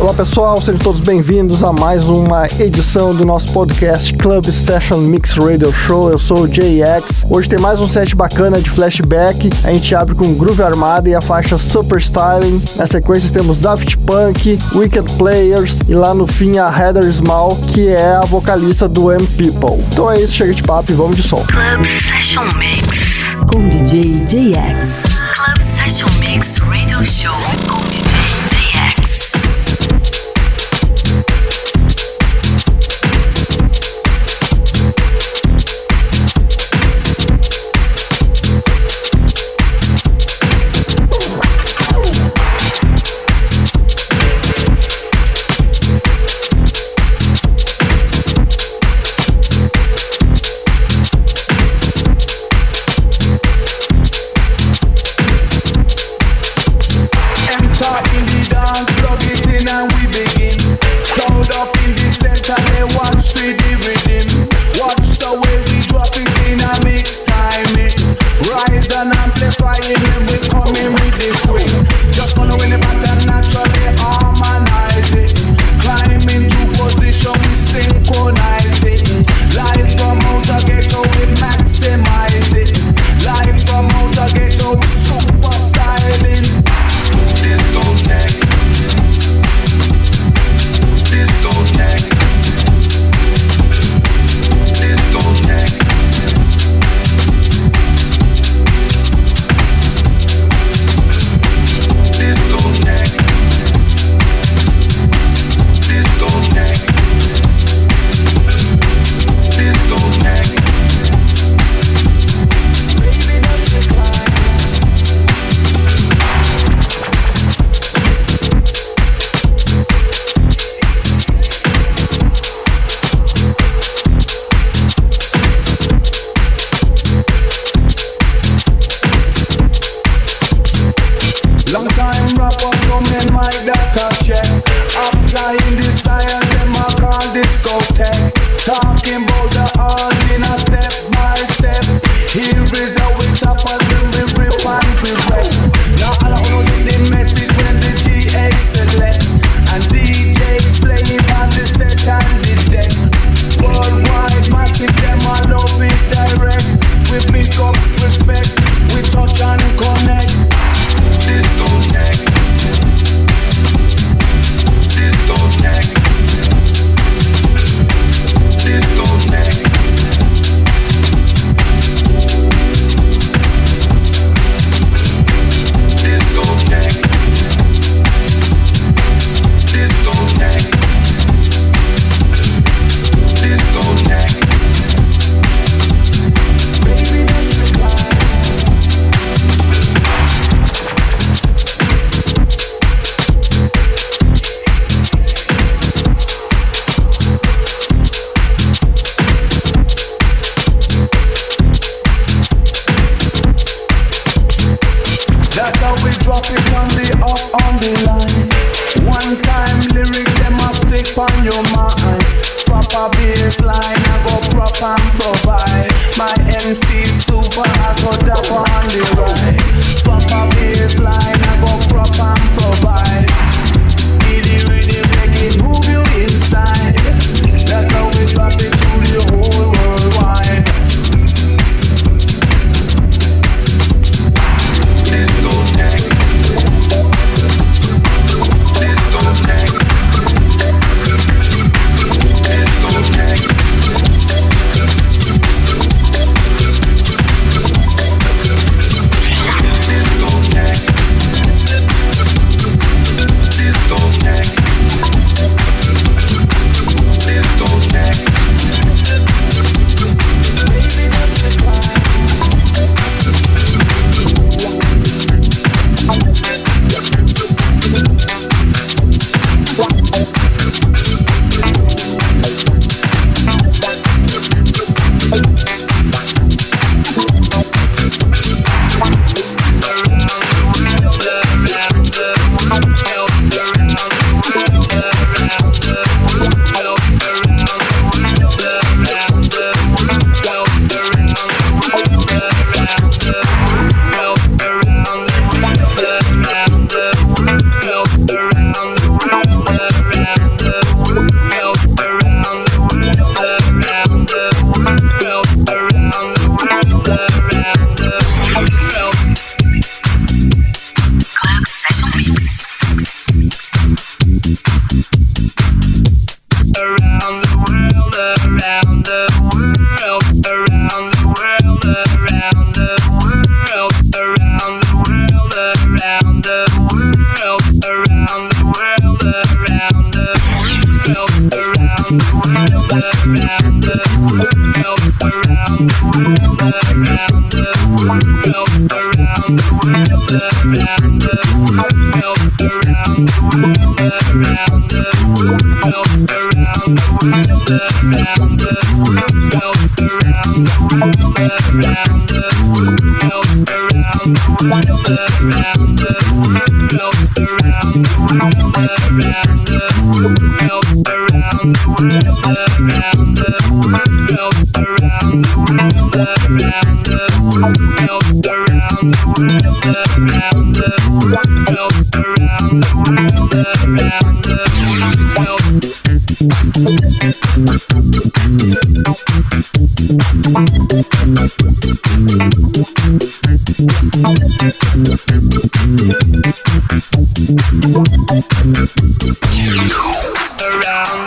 Olá pessoal, sejam todos bem-vindos a mais uma edição do nosso podcast Club Session Mix Radio Show. Eu sou o JX. Hoje tem mais um set bacana de flashback. A gente abre com Groove Armada e a faixa Super Styling. Na sequência temos Daft Punk, Wicked Players e lá no fim a Heather Small, que é a vocalista do M People. Então é isso, chega de papo e vamos de som. Club Session Mix. Com DJ JX. Club Session Mix Radio Show com DJ provide. My MC Salute. around, around. around.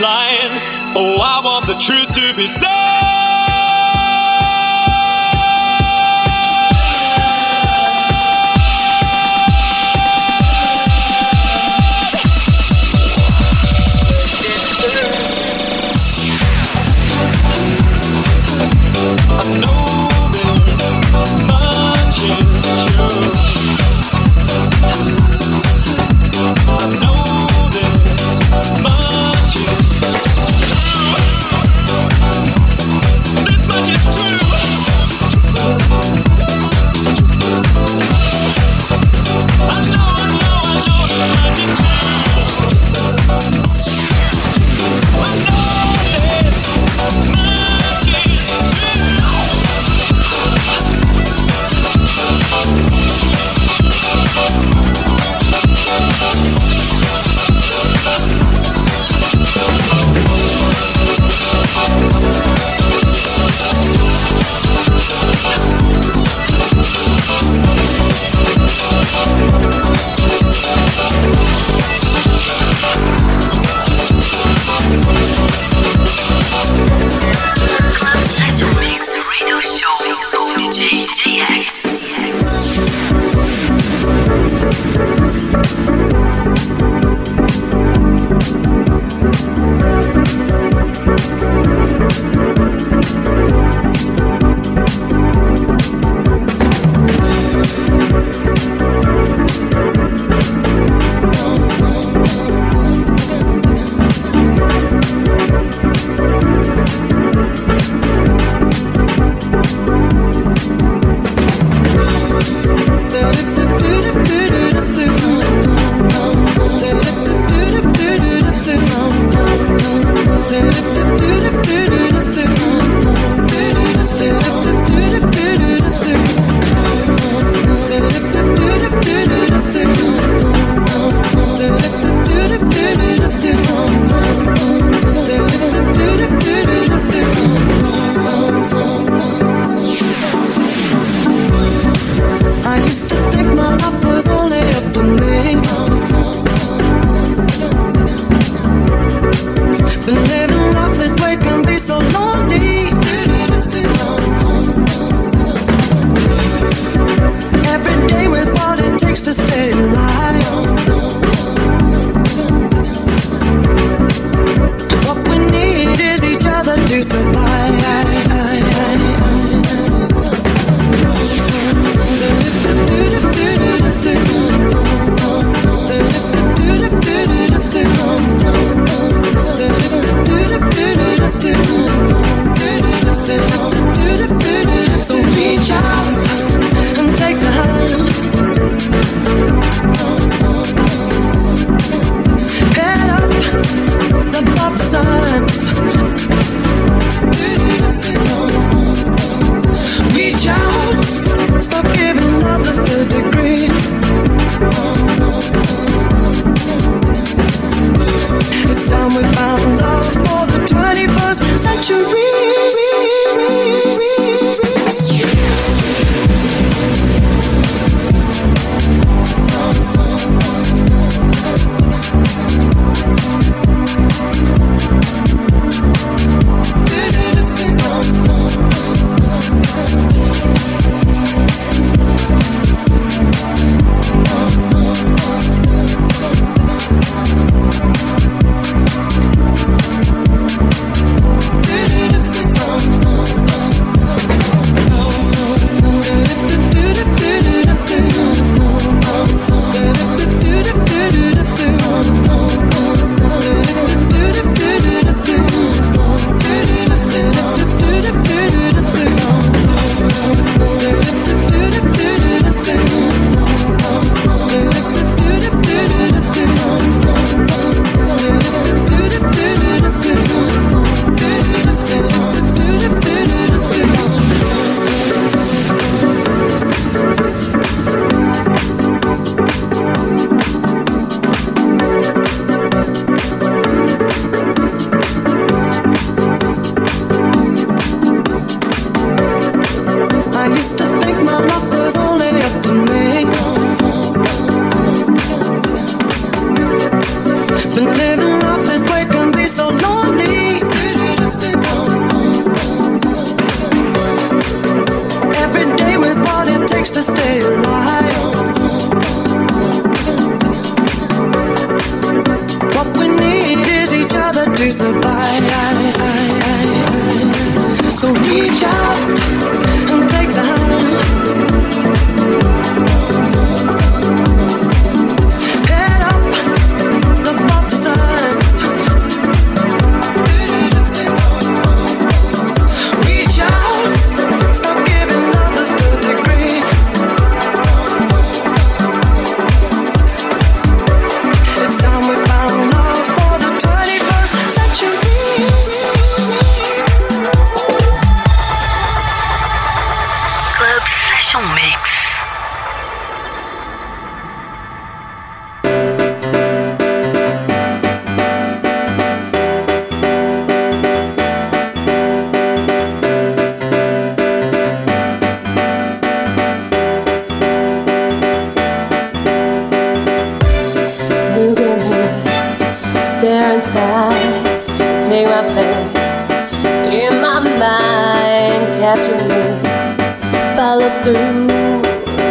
Line? Oh, I want the truth to be said.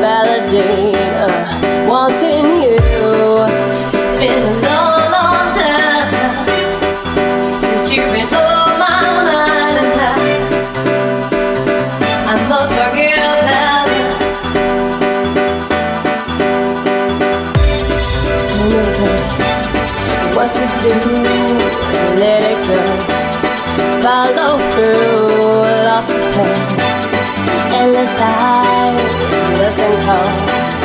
Uh, wanting you. It's been a long, long time since you've been on my mind, I, must. Tell me, what to do? Let it go. Follow through, lost with her, endless eyes and calls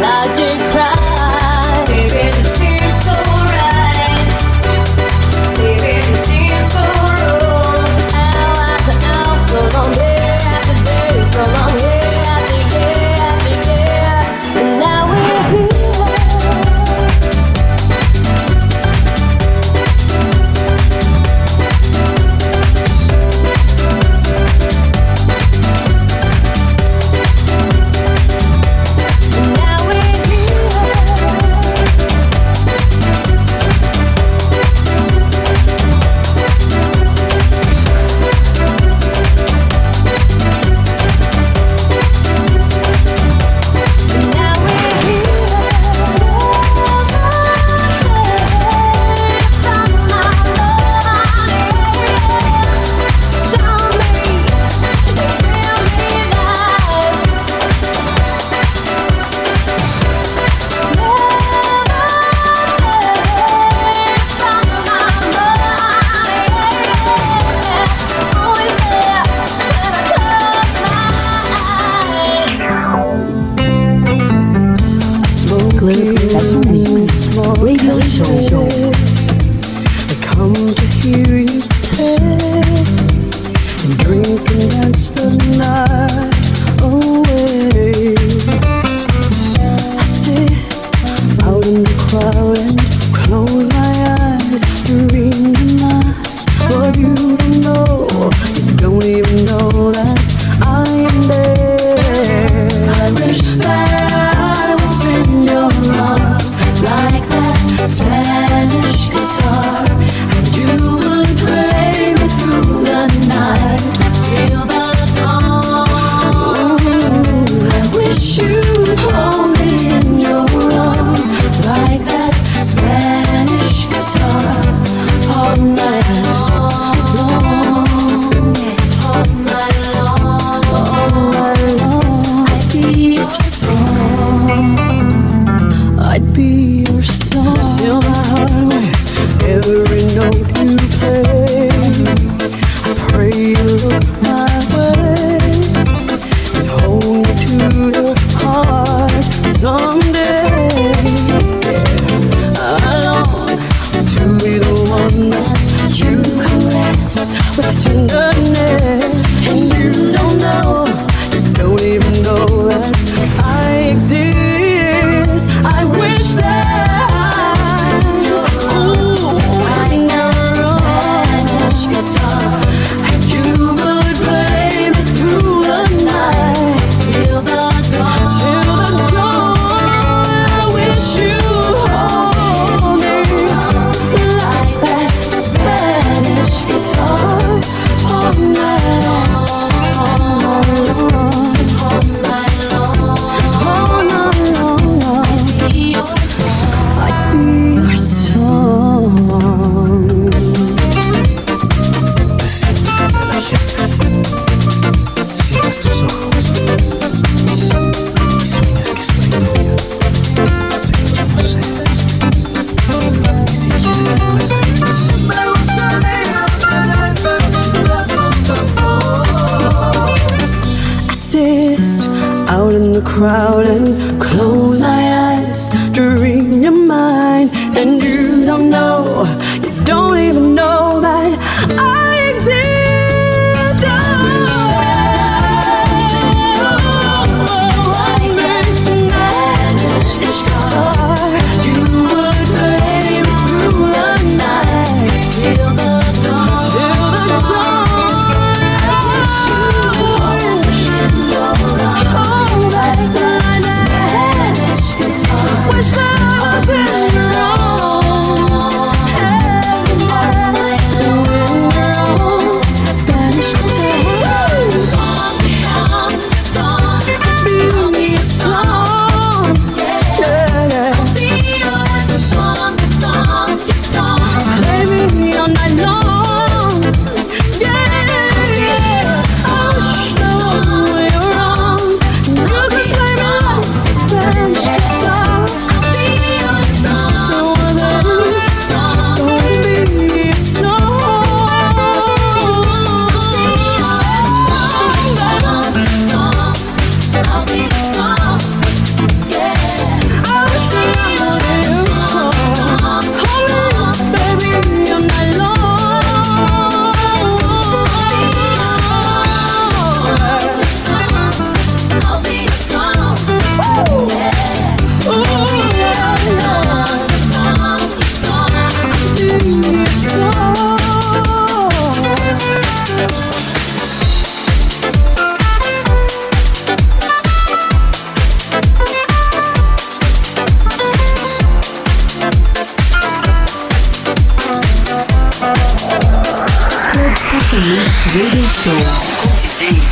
logic cries.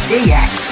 DX.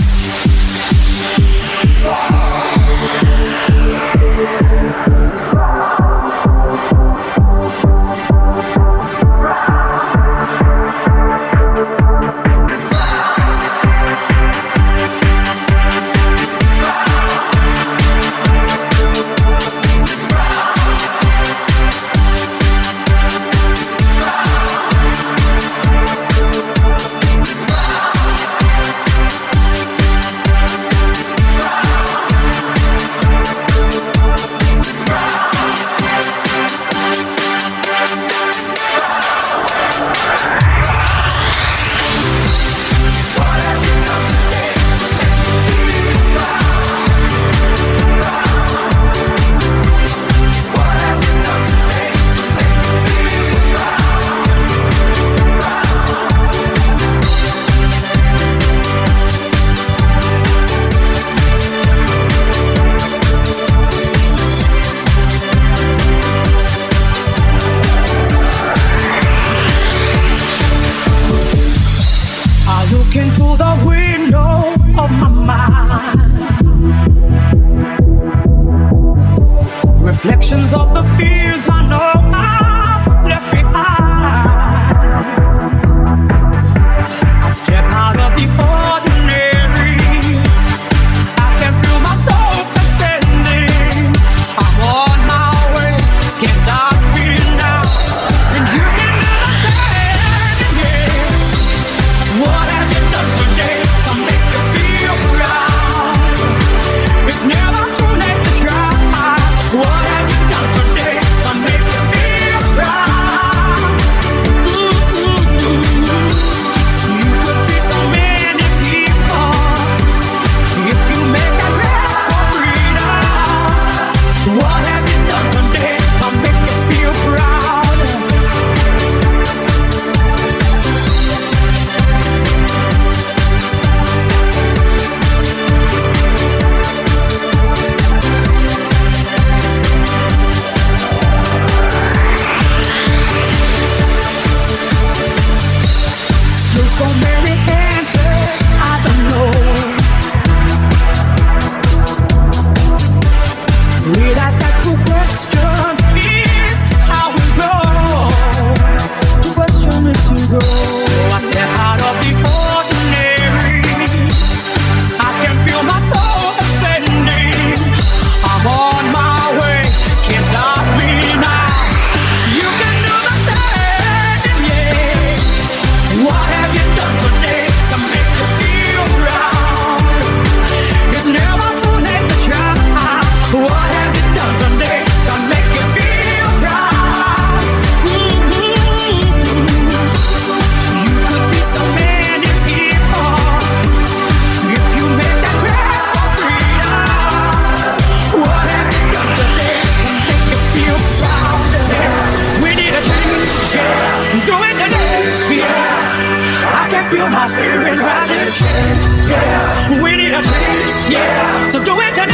Yeah. So do it today,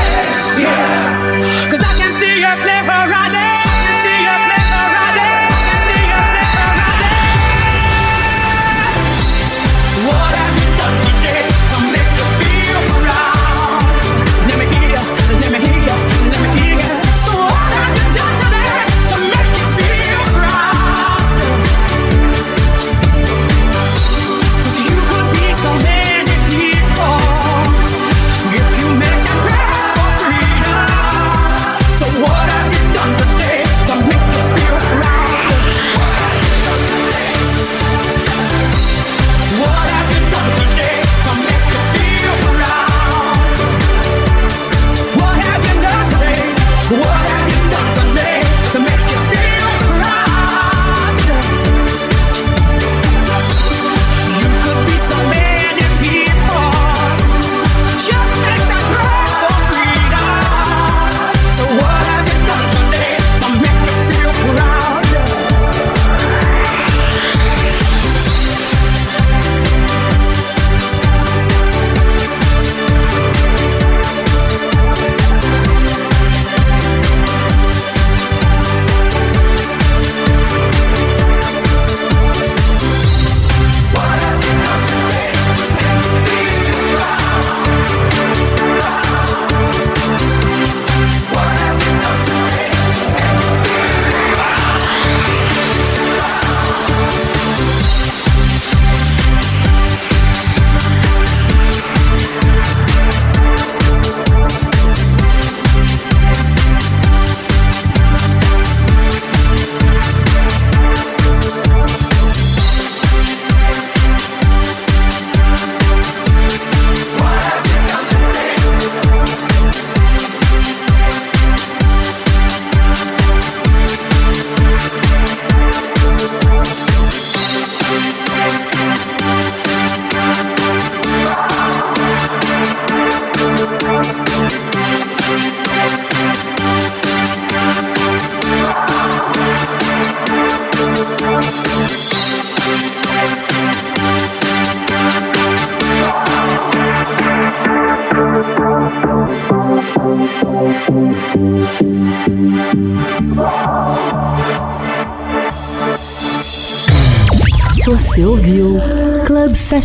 yeah. Cause I can see you clearer.